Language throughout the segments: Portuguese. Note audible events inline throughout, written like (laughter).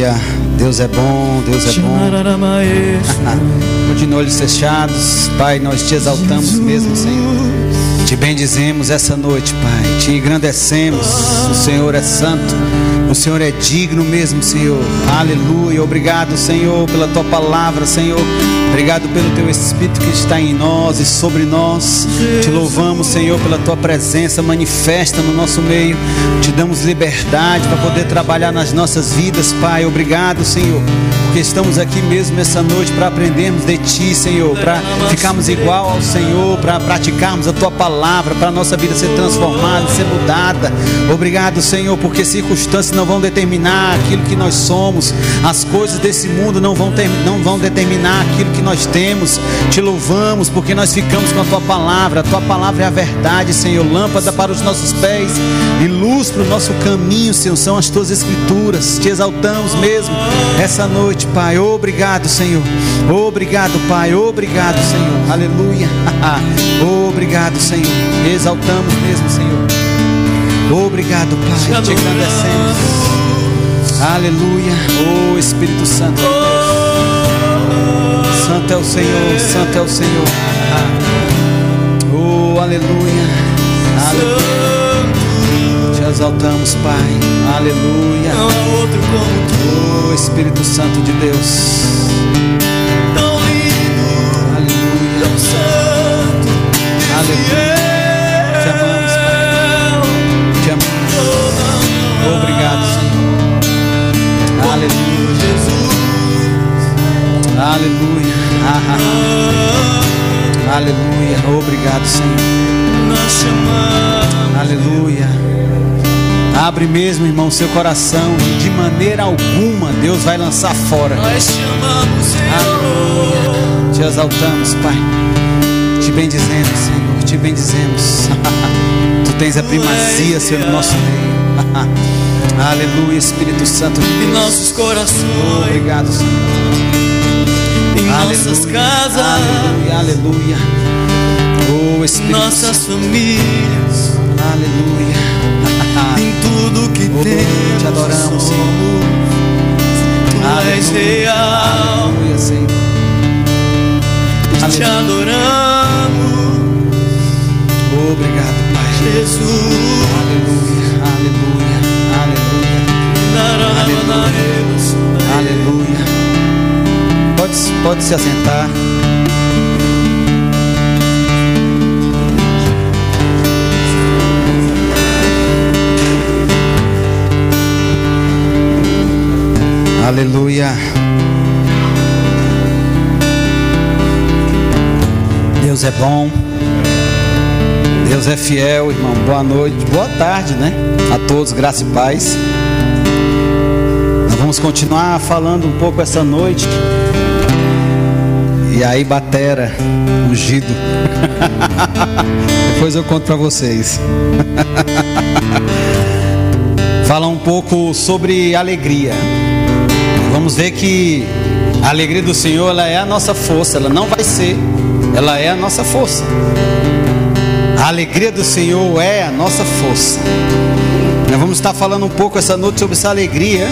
Aleluia. Deus é bom, Deus é bom. (laughs) Continua olhos fechados. Pai, nós te exaltamos mesmo, Senhor. Te bendizemos essa noite, Pai. Te engrandecemos. O Senhor é santo. O Senhor é digno mesmo, Senhor. Aleluia. Obrigado, Senhor, pela tua palavra, Senhor. Obrigado pelo teu Espírito que está em nós e sobre nós. Te louvamos, Senhor, pela tua presença manifesta no nosso meio. Te damos liberdade para poder trabalhar nas nossas vidas, Pai. Obrigado, Senhor, porque estamos aqui mesmo essa noite para aprendermos de Ti, Senhor, para ficarmos igual ao Senhor, para praticarmos a tua palavra, para a nossa vida ser transformada, ser mudada. Obrigado, Senhor, porque circunstâncias não vão determinar aquilo que nós somos, as coisas desse mundo não vão, ter, não vão determinar aquilo que nós temos. Te louvamos porque nós ficamos com a tua palavra. A tua palavra é a verdade, Senhor. Lâmpada para os nossos pés e luz para o nosso caminho, Senhor. São as tuas escrituras. Te exaltamos mesmo essa noite, Pai. Obrigado, Senhor. Obrigado, Pai. Obrigado, Senhor. Aleluia. (laughs) Obrigado, Senhor. Exaltamos mesmo, Senhor. Obrigado, Pai. Te agradecemos. Aleluia. Oh Espírito Santo. Santo é o Senhor, Santo é o Senhor. Oh, aleluia. Aleluia. Exaltamos, Pai. Aleluia. Não há outro como tu. Oh, Espírito Santo de Deus. Tão lindo. Aleluia. Tão santo. Aleluia. Te amamos, Pai. Te amamos. Obrigado, Senhor. Aleluia. Jesus. Aleluia. Ah, ah, ah. Aleluia. Obrigado, Senhor. Nós chamamos. Aleluia. Abre mesmo, irmão, seu coração. E de maneira alguma Deus vai lançar fora. Nós chamamos, Senhor. Aleluia. Te exaltamos, Pai. Te bendizemos, Senhor. Te bendizemos. (laughs) tu tens a primazia, Senhor, no nosso meio. (laughs) Aleluia, Espírito Santo de Deus. Em nossos corações. Obrigado, Senhor. Em nossas casas. Aleluia, aleluia. Oh, Espírito Nossas famílias. Aleluia. Tudo que Oh, temos. te adoramos, Senhor. Tu és real. Aleluia, Senhor. Te Aleluia. adoramos. Obrigado, Pai. Jesus. Aleluia, aleluia, Naramanaremos. aleluia. Aleluia. Pode, pode se assentar. Aleluia. Deus é bom. Deus é fiel, irmão. Boa noite, boa tarde, né? A todos, graça e paz. Nós vamos continuar falando um pouco essa noite. E aí, batera, ungido. (laughs) Depois eu conto para vocês. (laughs) Falar um pouco sobre alegria. Vamos ver que a alegria do Senhor ela é a nossa força, ela não vai ser, ela é a nossa força. A alegria do Senhor é a nossa força. Nós vamos estar falando um pouco essa noite sobre essa alegria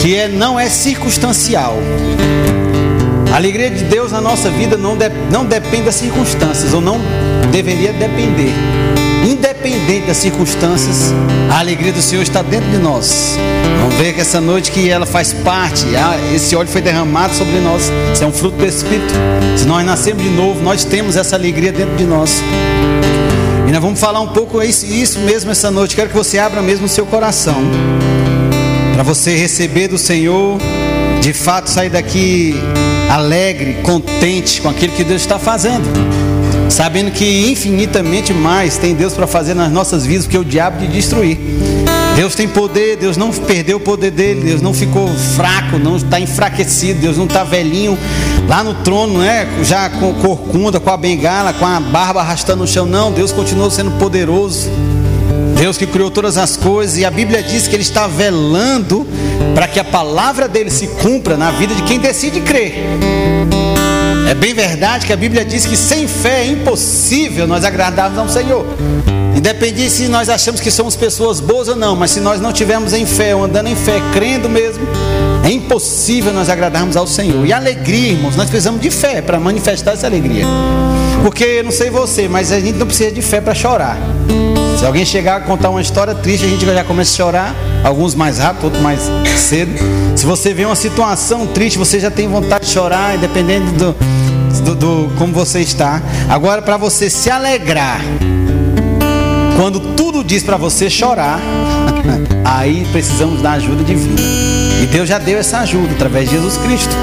que é, não é circunstancial. A alegria de Deus na nossa vida não, de, não depende das circunstâncias, ou não deveria depender. Independente das circunstâncias, a alegria do Senhor está dentro de nós. Vamos ver que essa noite que ela faz parte, ah, esse óleo foi derramado sobre nós. Isso é um fruto do Espírito. Se nós nascemos de novo, nós temos essa alegria dentro de nós. E nós vamos falar um pouco isso, isso mesmo essa noite. Quero que você abra mesmo o seu coração. Para você receber do Senhor, de fato sair daqui alegre, contente com aquilo que Deus está fazendo. Sabendo que infinitamente mais tem Deus para fazer nas nossas vidas, porque o diabo de destruir. Deus tem poder, Deus não perdeu o poder dele, Deus não ficou fraco, não está enfraquecido, Deus não está velhinho lá no trono, né? Já com corcunda, com a bengala, com a barba arrastando no chão, não. Deus continuou sendo poderoso. Deus que criou todas as coisas, e a Bíblia diz que Ele está velando para que a palavra dele se cumpra na vida de quem decide crer. É bem verdade que a Bíblia diz que sem fé é impossível nós agradarmos ao Senhor. Independente se nós achamos que somos pessoas boas ou não, mas se nós não tivermos em fé, andando em fé, crendo mesmo, é impossível nós agradarmos ao Senhor. E alegria, irmãos, nós precisamos de fé para manifestar essa alegria. Porque eu não sei você, mas a gente não precisa de fé para chorar. Se alguém chegar a contar uma história triste, a gente já começa a chorar, alguns mais rápido, outros mais cedo. Se você vê uma situação triste, você já tem vontade de chorar, independente do, do, do como você está. Agora, para você se alegrar, quando tudo diz para você chorar, (laughs) aí precisamos da ajuda divina. E Deus já deu essa ajuda através de Jesus Cristo.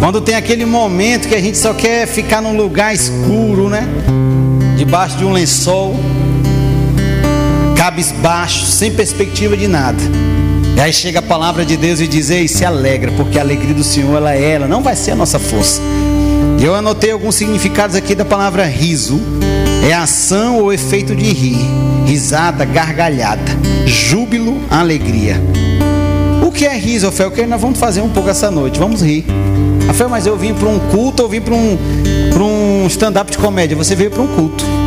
Quando tem aquele momento que a gente só quer ficar num lugar escuro, né? Debaixo de um lençol, cabisbaixo, sem perspectiva de nada. Aí chega a palavra de Deus e diz: Ei, se alegra, porque a alegria do Senhor ela é ela, não vai ser a nossa força. Eu anotei alguns significados aqui da palavra riso. É ação ou efeito de rir, risada, gargalhada, júbilo, alegria. O que é riso, Rafael? Que nós vamos fazer um pouco essa noite? Vamos rir. Rafael, mas eu vim para um culto ou vim para um, um stand-up de comédia? Você veio para um culto.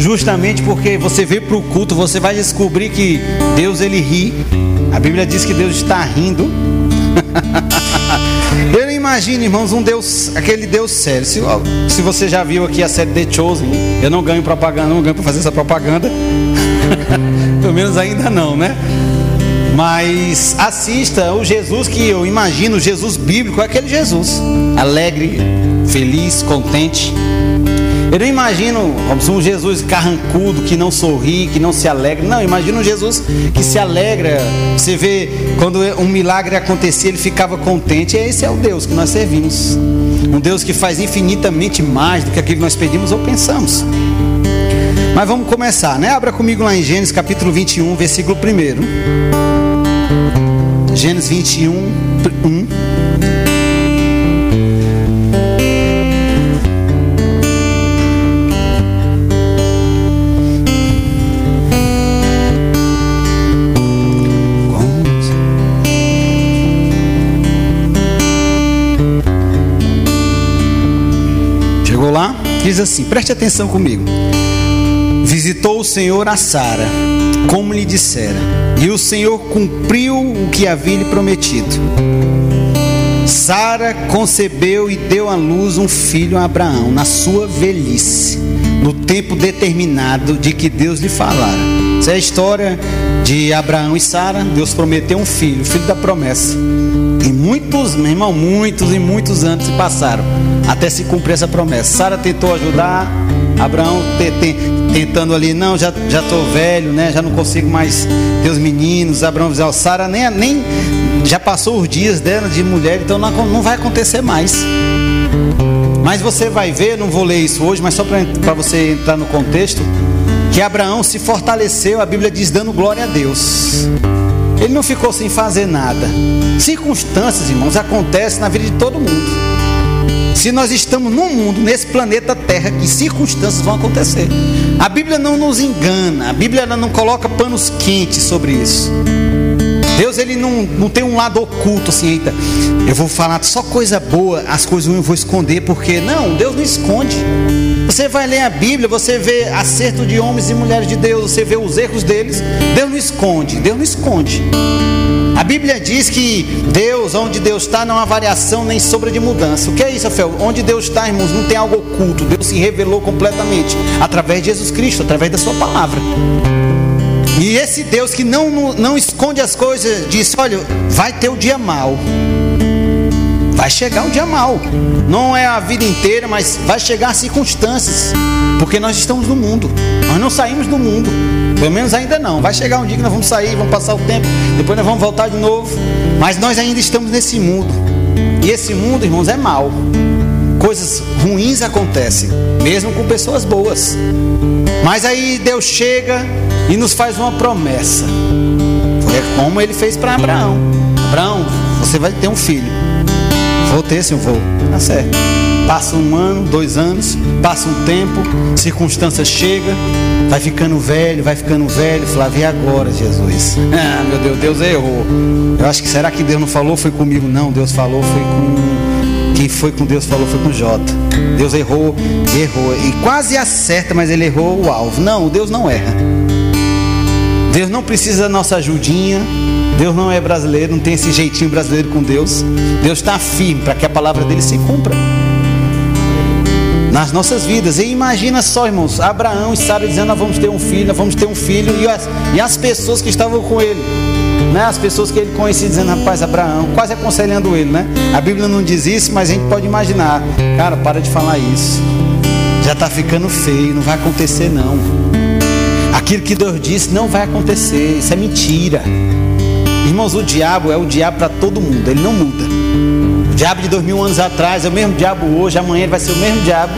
Justamente porque você veio para o culto, você vai descobrir que Deus ele ri. A Bíblia diz que Deus está rindo. (laughs) Eu não imagino, irmãos, um Deus, aquele Deus sério. Se, se, você já viu aqui a série The Chosen, eu não ganho propaganda, não ganho para fazer essa propaganda. (laughs) Pelo menos ainda não, né? Mas assista o Jesus que eu imagino, o Jesus bíblico, é aquele Jesus, alegre, feliz, contente. Eu não imagino um Jesus carrancudo, que não sorri, que não se alegra. Não, imagino um Jesus que se alegra. Você vê, quando um milagre acontecia, ele ficava contente. E esse é o Deus que nós servimos. Um Deus que faz infinitamente mais do que aquilo que nós pedimos ou pensamos. Mas vamos começar, né? Abra comigo lá em Gênesis capítulo 21, versículo 1. Gênesis 21, 1. Diz assim: preste atenção comigo. Visitou o Senhor a Sara, como lhe dissera, e o Senhor cumpriu o que havia lhe prometido. Sara concebeu e deu à luz um filho a Abraão na sua velhice, no tempo determinado de que Deus lhe falara. Essa é a história de Abraão e Sara. Deus prometeu um filho, filho da promessa. E muitos, meu irmão, muitos e muitos anos se passaram até se cumprir essa promessa. Sara tentou ajudar, Abraão te, te, tentando ali, não, já já tô velho, né? Já não consigo mais ter os meninos. Abraão dizia, Sara nem nem já passou os dias dela de mulher, então não, não vai acontecer mais. Mas você vai ver, não vou ler isso hoje, mas só para você entrar no contexto, que Abraão se fortaleceu, a Bíblia diz, dando glória a Deus. Ele não ficou sem fazer nada. Circunstâncias, irmãos, acontecem na vida de todo mundo. Se nós estamos num mundo, nesse planeta Terra, que circunstâncias vão acontecer. A Bíblia não nos engana, a Bíblia não coloca panos quentes sobre isso. Deus ele não, não tem um lado oculto assim, eita, eu vou falar só coisa boa, as coisas eu vou esconder, porque não, Deus não esconde. Você vai ler a Bíblia, você vê acerto de homens e mulheres de Deus, você vê os erros deles, Deus não esconde, Deus não esconde. A Bíblia diz que Deus, onde Deus está, não há variação nem sombra de mudança. O que é isso, Rafael? Onde Deus está, irmãos, não tem algo oculto. Deus se revelou completamente através de Jesus Cristo, através da Sua palavra. E esse Deus que não, não, esconde as coisas, disse: Olha, vai ter o dia mal. Vai chegar o dia mal. Não é a vida inteira, mas vai chegar circunstâncias. Porque nós estamos no mundo. Nós não saímos do mundo. Pelo menos ainda não. Vai chegar um dia que nós vamos sair, vamos passar o tempo, depois nós vamos voltar de novo. Mas nós ainda estamos nesse mundo. E esse mundo, irmãos, é mal. Coisas ruins acontecem, mesmo com pessoas boas. Mas aí Deus chega e nos faz uma promessa. Foi como ele fez para Abraão: Abraão, você vai ter um filho. Vou ter, sim, vou. Tá certo. Passa um ano, dois anos, passa um tempo, circunstância chega, vai ficando velho, vai ficando velho. Flávio, e agora, Jesus? Ah, meu Deus, Deus errou. Eu acho que será que Deus não falou foi comigo? Não, Deus falou foi com Quem foi com Deus falou foi com Jota. Deus errou, errou. E quase acerta, mas ele errou o alvo. Não, Deus não erra. Deus não precisa da nossa ajudinha. Deus não é brasileiro, não tem esse jeitinho brasileiro com Deus. Deus está firme para que a palavra dele se cumpra nas nossas vidas. E imagina só, irmãos, Abraão e Sara dizendo: Nós vamos ter um filho, nós vamos ter um filho, e as, e as pessoas que estavam com ele, né? as pessoas que ele conhecia, dizendo: Rapaz, Abraão, quase aconselhando ele, né? A Bíblia não diz isso, mas a gente pode imaginar: Cara, para de falar isso, já está ficando feio, não vai acontecer não. Aquilo que Deus disse não vai acontecer, isso é mentira. Irmãos, o diabo é o diabo para todo mundo, ele não muda. O diabo de dois mil anos atrás é o mesmo diabo hoje, amanhã ele vai ser o mesmo diabo.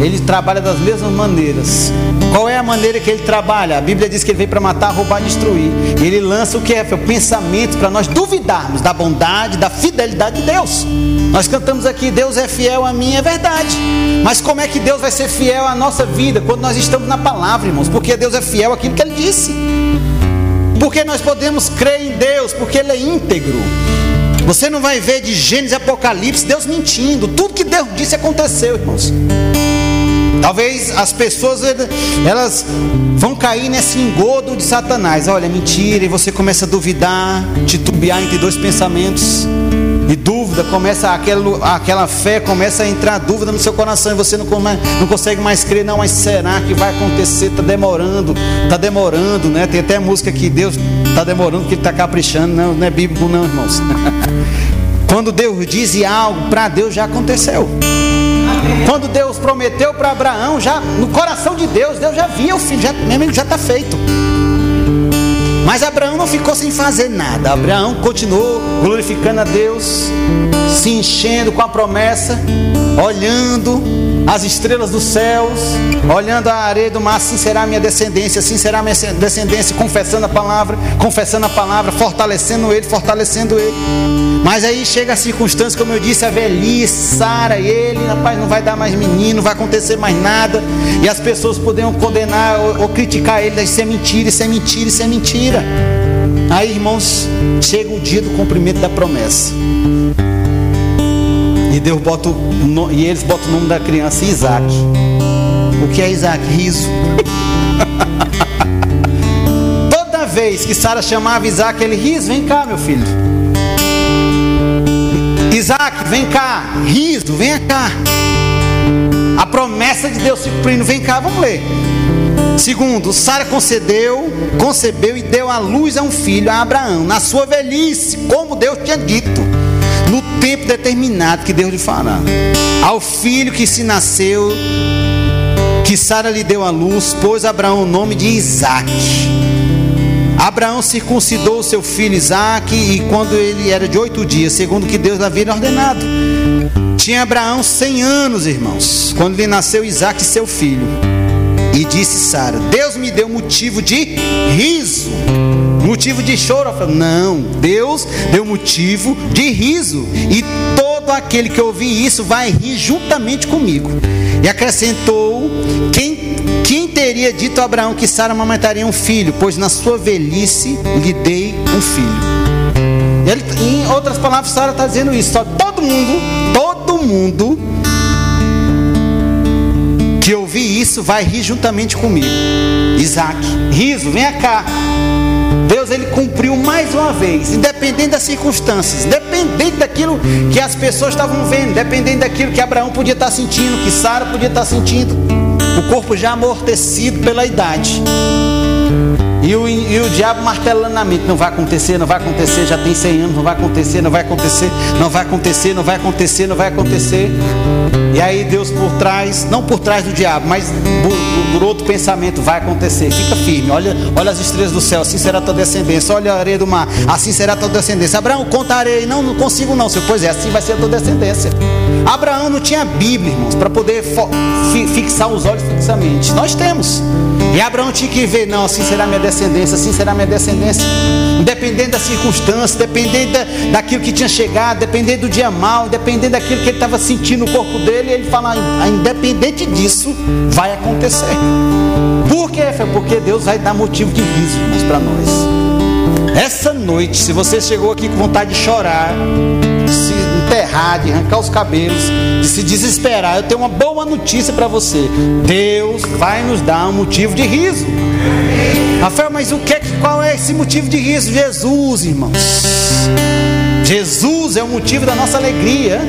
Ele trabalha das mesmas maneiras. Qual é a maneira que ele trabalha? A Bíblia diz que ele veio para matar, roubar, destruir. E ele lança o que é? O pensamento para nós duvidarmos da bondade, da fidelidade de Deus. Nós cantamos aqui, Deus é fiel a mim, é verdade. Mas como é que Deus vai ser fiel à nossa vida quando nós estamos na palavra, irmãos? Porque Deus é fiel àquilo que ele disse. Porque nós podemos crer em Deus, porque Ele é íntegro. Você não vai ver de Gênesis e Apocalipse Deus mentindo. Tudo que Deus disse aconteceu, irmãos. Talvez as pessoas elas vão cair nesse engodo de Satanás. Olha, é mentira, e você começa a duvidar, titubear entre dois pensamentos. Dúvida, começa aquela, aquela fé, começa a entrar dúvida no seu coração e você não, não consegue mais crer, não, mas será que vai acontecer? Está demorando, está demorando, né? Tem até música que Deus está demorando, que Ele está caprichando, não, não é bíblico, não, irmãos. (laughs) Quando Deus diz algo, para Deus já aconteceu. Quando Deus prometeu para Abraão, já no coração de Deus, Deus já via o filho, já, meu amigo, já está feito. Mas Abraão não ficou sem fazer nada. Abraão continuou glorificando a Deus, se enchendo com a promessa, olhando as estrelas dos céus, olhando a areia do mar, assim será a minha descendência, assim será a minha descendência, confessando a palavra, confessando a palavra, fortalecendo ele, fortalecendo ele. Mas aí chega a circunstância, como eu disse, a velhice, Sara ele, rapaz, não vai dar mais menino, não vai acontecer mais nada. E as pessoas poderiam condenar ou, ou criticar ele, isso é mentira, isso é mentira, isso é mentira. Aí, irmãos, chega o dia do cumprimento da promessa. E Deus bota e eles botam o nome da criança Isaac. O que é Isaac? Riso. (laughs) Toda vez que Sara chamava Isaac, ele riso, vem cá, meu filho. Isaac, vem cá, riso, vem cá. A promessa de Deus se cumprindo, vem cá, vamos ler. Segundo, Sara concedeu, concebeu e deu à luz a um filho, a Abraão, na sua velhice, como Deus tinha dito, tempo determinado que Deus lhe fará. Ao filho que se nasceu, que Sara lhe deu à luz, pôs Abraão o nome de Isaac. Abraão circuncidou seu filho Isaac, e quando ele era de oito dias, segundo que Deus havia ordenado. Tinha Abraão cem anos, irmãos, quando lhe nasceu Isaac, seu filho. E disse Sara: Deus me deu motivo de riso, motivo de choro. Falei, Não, Deus deu motivo de riso, e todo aquele que ouvir isso vai rir juntamente comigo. E acrescentou: Quem, quem teria dito a Abraão que Sara amamentaria um filho? Pois na sua velhice lhe dei um filho. Ele, em outras palavras, Sara está dizendo isso. Só todo mundo, todo mundo que ouvir isso vai rir juntamente comigo. Isaac, riso, venha cá. Deus ele cumpriu mais uma vez, independente das circunstâncias, independente daquilo que as pessoas estavam vendo, independente daquilo que Abraão podia estar sentindo, que Sara podia estar sentindo, o corpo já amortecido pela idade. E o, e o diabo martelando na mente: não vai acontecer, não vai acontecer, já tem 100 anos, não vai acontecer, não vai acontecer, não vai acontecer, não vai acontecer, não vai acontecer. E aí Deus por trás, não por trás do diabo, mas por, por outro pensamento: vai acontecer, fica firme. Olha, olha as estrelas do céu, assim será a tua descendência. Olha a areia do mar, assim será tua descendência. Abraão, conta a areia, não, não consigo não, senhor. Pois é, assim vai ser a tua descendência. Abraão não tinha Bíblia, irmãos, para poder fixar os olhos fixamente. Nós temos. E Abraão tinha que ver, não, assim será minha descendência, assim será minha descendência. Independente das circunstâncias, dependendo da, daquilo que tinha chegado, dependendo do dia mal, dependendo daquilo que ele estava sentindo no corpo dele, ele fala, independente disso, vai acontecer. Por quê? Porque Deus vai dar motivo de riso, para nós. Essa noite, se você chegou aqui com vontade de chorar, se enterrar, de arrancar os cabelos, de se desesperar, eu tenho uma boa notícia para você. Deus vai nos dar um motivo de riso. Rafael, mas o que, qual é esse motivo de riso? Jesus, irmãos. Jesus é o motivo da nossa alegria.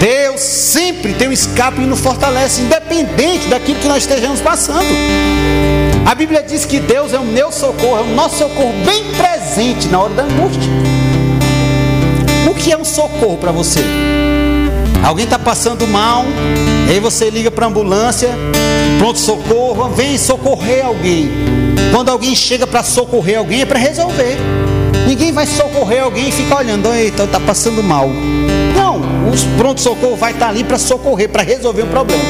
Deus sempre tem um escape e nos fortalece, independente daquilo que nós estejamos passando. A Bíblia diz que Deus é o meu socorro, é o nosso socorro bem presente na hora da angústia. O que é um socorro para você? Alguém está passando mal, aí você liga para a ambulância, pronto socorro, vem socorrer alguém. Quando alguém chega para socorrer alguém é para resolver. Ninguém vai socorrer alguém e ficar olhando, eita, está passando mal. Não, o pronto-socorro vai estar ali para socorrer, para resolver o problema.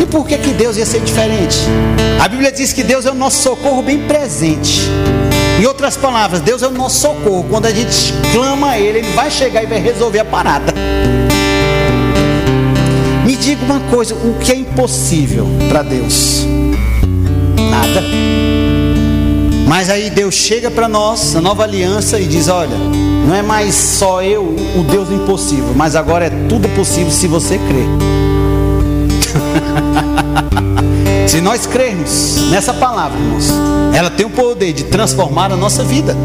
E por que, que Deus ia ser diferente? A Bíblia diz que Deus é o nosso socorro bem presente. Em outras palavras, Deus é o nosso socorro. Quando a gente clama a Ele, Ele vai chegar e vai resolver a parada. Me diga uma coisa: o que é impossível para Deus? Nada. Mas aí Deus chega para nós, a nova aliança, e diz: Olha, não é mais só eu, o Deus do impossível, mas agora é tudo possível se você crer. (laughs) se nós crermos nessa palavra, irmãos, ela tem o poder de transformar a nossa vida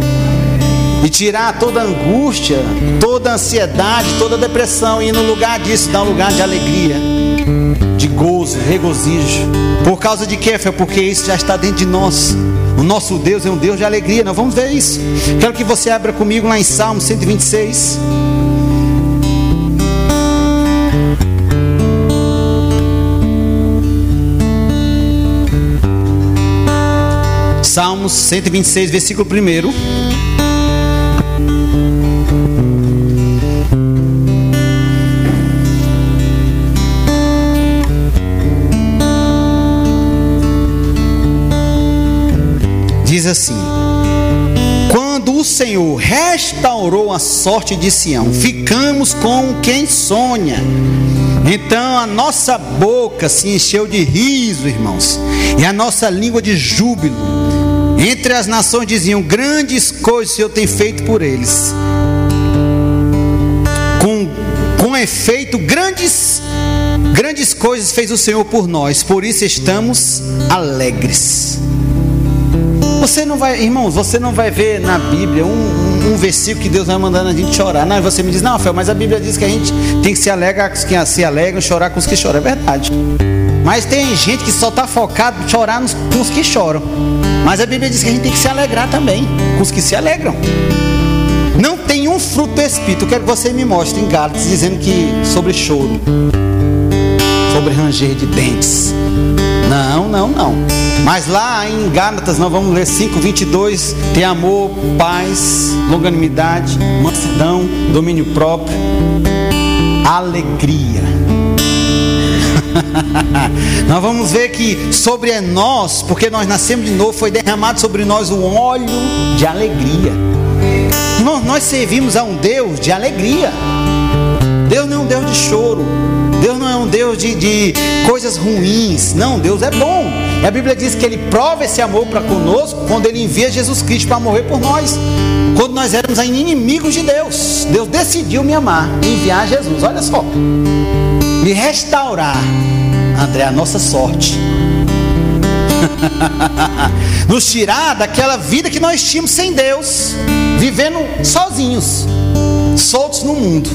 e tirar toda angústia, toda ansiedade, toda depressão, e no lugar disso dar um lugar de alegria, de gozo, regozijo. Por causa de quê? Foi porque isso já está dentro de nós. O nosso Deus é um Deus de alegria. Nós vamos ver isso. Quero que você abra comigo lá em Salmo 126. Salmos 126, versículo 1. diz assim: Quando o Senhor restaurou a sorte de Sião, ficamos com quem sonha. Então a nossa boca se encheu de riso, irmãos, e a nossa língua de júbilo. Entre as nações diziam: Grandes coisas o Senhor tem feito por eles. Com, com efeito, grandes, grandes coisas fez o Senhor por nós, por isso estamos alegres. Você não vai, irmãos, você não vai ver na Bíblia um, um, um, versículo que Deus vai mandando a gente chorar. Não, você me diz, não, Rafael, mas a Bíblia diz que a gente tem que se alegrar com os que se alegram, chorar com os que choram. É verdade. Mas tem gente que só está focado em chorar nos, com os que choram. Mas a Bíblia diz que a gente tem que se alegrar também com os que se alegram. Não tem um fruto do Espírito. Eu quero que você me mostre em Gálatas dizendo que sobre choro, sobre ranger de dentes. Não, não, não. Mas lá em Gálatas nós vamos ler 5:22, tem amor, paz, longanimidade, mansidão, domínio próprio, alegria. (laughs) nós vamos ver que sobre nós, porque nós nascemos de novo, foi derramado sobre nós o óleo de alegria. Nós, servimos a um Deus de alegria. Deus não é um Deus de choro. Deus não é um Deus de, de coisas ruins. Não, Deus é bom. E a Bíblia diz que Ele prova esse amor para conosco quando Ele envia Jesus Cristo para morrer por nós. Quando nós éramos inimigos de Deus, Deus decidiu me amar e enviar Jesus. Olha só, me restaurar, André, a nossa sorte. (laughs) Nos tirar daquela vida que nós tínhamos sem Deus, vivendo sozinhos, soltos no mundo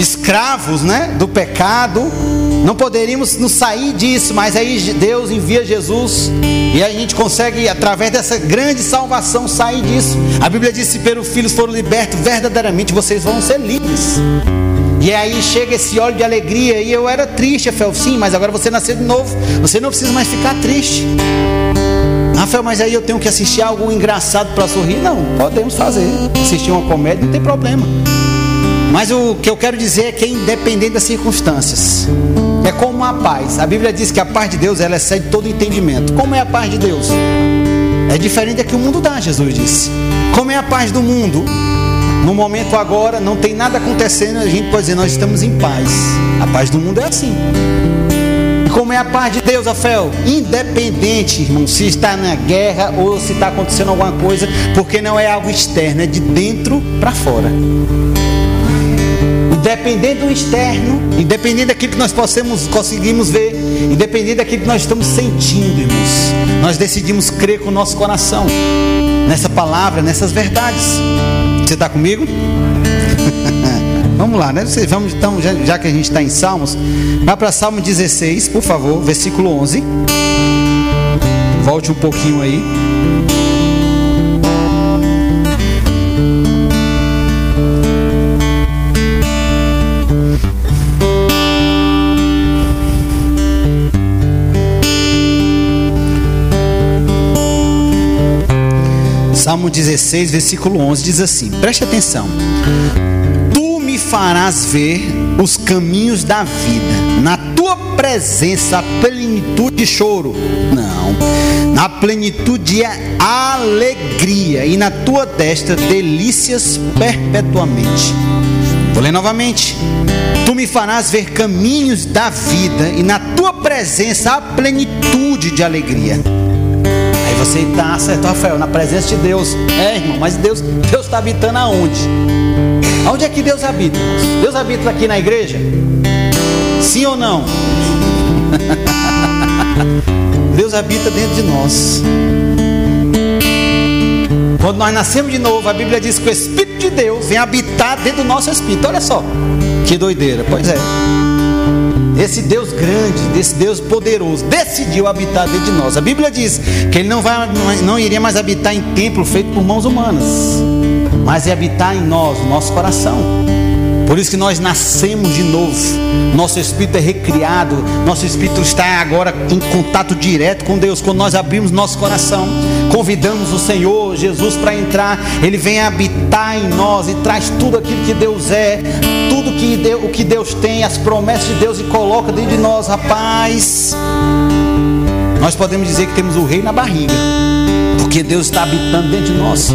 escravos, né, do pecado, não poderíamos nos sair disso, mas aí Deus envia Jesus e a gente consegue através dessa grande salvação sair disso. A Bíblia diz: se pelo Filho foram libertos, verdadeiramente vocês vão ser livres. E aí chega esse óleo de alegria e eu era triste, Rafael, sim, mas agora você nasceu de novo, você não precisa mais ficar triste. Rafael, mas aí eu tenho que assistir algo engraçado para sorrir? Não, podemos fazer. Assistir uma comédia não tem problema. Mas o que eu quero dizer é que é independente das circunstâncias. É como a paz. A Bíblia diz que a paz de Deus ela excede todo entendimento. Como é a paz de Deus? É diferente da que o mundo dá, Jesus disse. Como é a paz do mundo? No momento agora não tem nada acontecendo, a gente pode dizer nós estamos em paz. A paz do mundo é assim. Como é a paz de Deus, Rafael? Independente, irmão, se está na guerra ou se está acontecendo alguma coisa, porque não é algo externo, é de dentro para fora. Independente do externo, independente daquilo que nós possamos, conseguimos ver, independente daquilo que nós estamos sentindo, irmãos, nós decidimos crer com o nosso coração nessa palavra, nessas verdades. Você está comigo? (laughs) Vamos lá, né? Vamos então, já, já que a gente está em Salmos, vai para Salmo 16, por favor, versículo 11. Volte um pouquinho aí. Salmo 16, versículo 11 diz assim: Preste atenção farás ver os caminhos da vida. Na tua presença, a plenitude de choro. Não. Na plenitude é alegria. E na tua destra, delícias perpetuamente. Vou ler novamente. Tu me farás ver caminhos da vida. E na tua presença, a plenitude de alegria. Você está certo, Rafael, na presença de Deus. É, irmão, mas Deus Deus está habitando aonde? Onde é que Deus habita? Deus habita aqui na igreja? Sim ou não? (laughs) Deus habita dentro de nós. Quando nós nascemos de novo, a Bíblia diz que o Espírito de Deus vem habitar dentro do nosso espírito. Olha só, que doideira. Pois é. Esse Deus grande, desse Deus poderoso, decidiu habitar dentro de nós. A Bíblia diz que ele não, vai, não iria mais habitar em templo feito por mãos humanas mas é habitar em nós, o nosso coração. Por isso que nós nascemos de novo. Nosso espírito é recriado. Nosso espírito está agora em contato direto com Deus. Quando nós abrimos nosso coração, convidamos o Senhor Jesus para entrar, Ele vem habitar em nós e traz tudo aquilo que Deus é, tudo que Deus, o que Deus tem, as promessas de Deus e coloca dentro de nós, rapaz. Nós podemos dizer que temos o rei na barriga, porque Deus está habitando dentro de nós.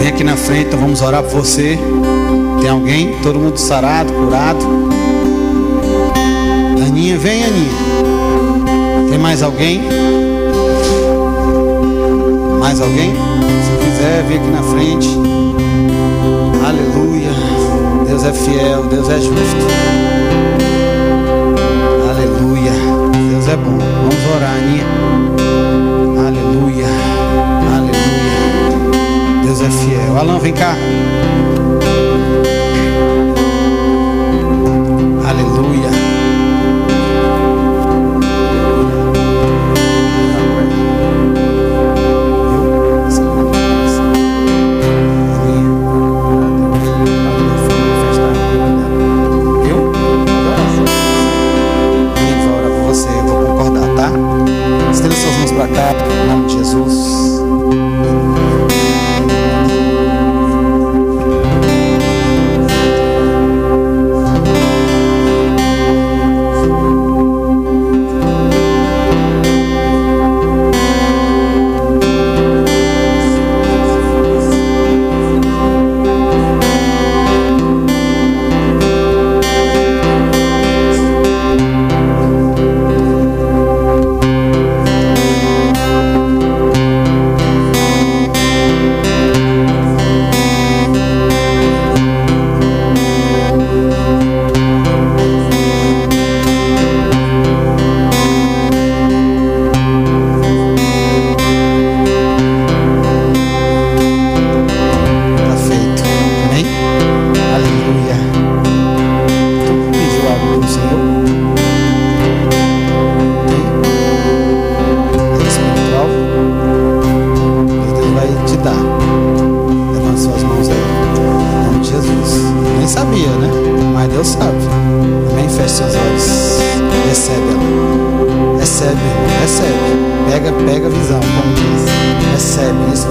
Vem aqui na frente, então vamos orar por você. Tem alguém? Todo mundo sarado, curado? Aninha, vem, Aninha. Tem mais alguém? Mais alguém? Se quiser, vem aqui na frente. Aleluia. Deus é fiel, Deus é justo. Aleluia. Deus é bom. Vamos orar, Aninha. Fiel. Alan, vem cá. Aleluia.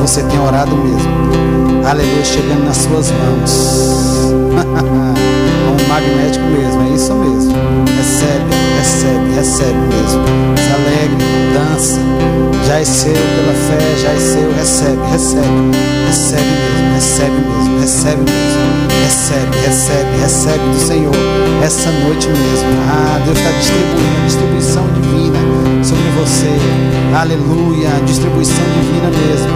Você tem orado mesmo. Aleluia, chegando nas suas mãos. Como (laughs) um magnético mesmo, é isso mesmo. Recebe, recebe, recebe mesmo. Se alegre, dança. Já é seu pela fé, já é seu, recebe, recebe. Recebe mesmo, recebe mesmo, recebe mesmo. Recebe, recebe, recebe do Senhor essa noite mesmo. Ah, Deus está distribuindo a distribuição divina você. Aleluia, distribuição divina mesmo.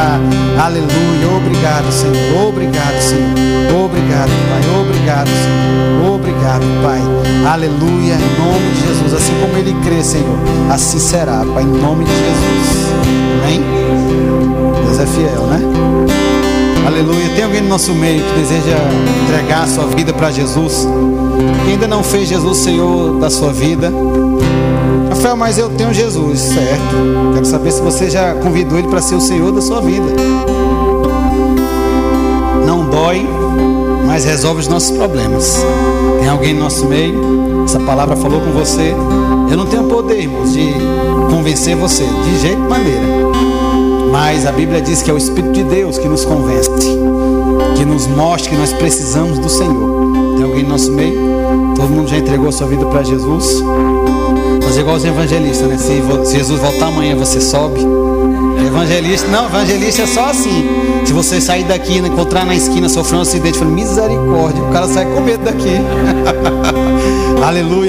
(laughs) Aleluia, obrigado, Senhor. Obrigado, Senhor. Obrigado, Pai. Obrigado, Senhor. Obrigado, Pai. Aleluia, em nome de Jesus. Assim como Ele crê, Senhor, assim será, Pai, em nome de Jesus. Amém? Deus é fiel, né? Aleluia. Tem alguém no nosso meio que deseja entregar a sua vida para Jesus? Que ainda não fez Jesus Senhor da sua vida? Mas eu tenho Jesus, certo? Quero saber se você já convidou Ele para ser o Senhor da sua vida. Não dói, mas resolve os nossos problemas. Tem alguém no nosso meio? Essa palavra falou com você. Eu não tenho poder, irmãos, de convencer você, de jeito maneira. Mas a Bíblia diz que é o Espírito de Deus que nos convence, que nos mostra que nós precisamos do Senhor. Tem alguém no nosso meio? Todo mundo já entregou sua vida para Jesus? Mas igual os evangelistas, né? Se Jesus voltar amanhã, você sobe. Evangelista, não, evangelista é só assim. Se você sair daqui, né, encontrar na esquina sofrendo um acidente, falando misericórdia, o cara sai com medo daqui. (laughs) Aleluia.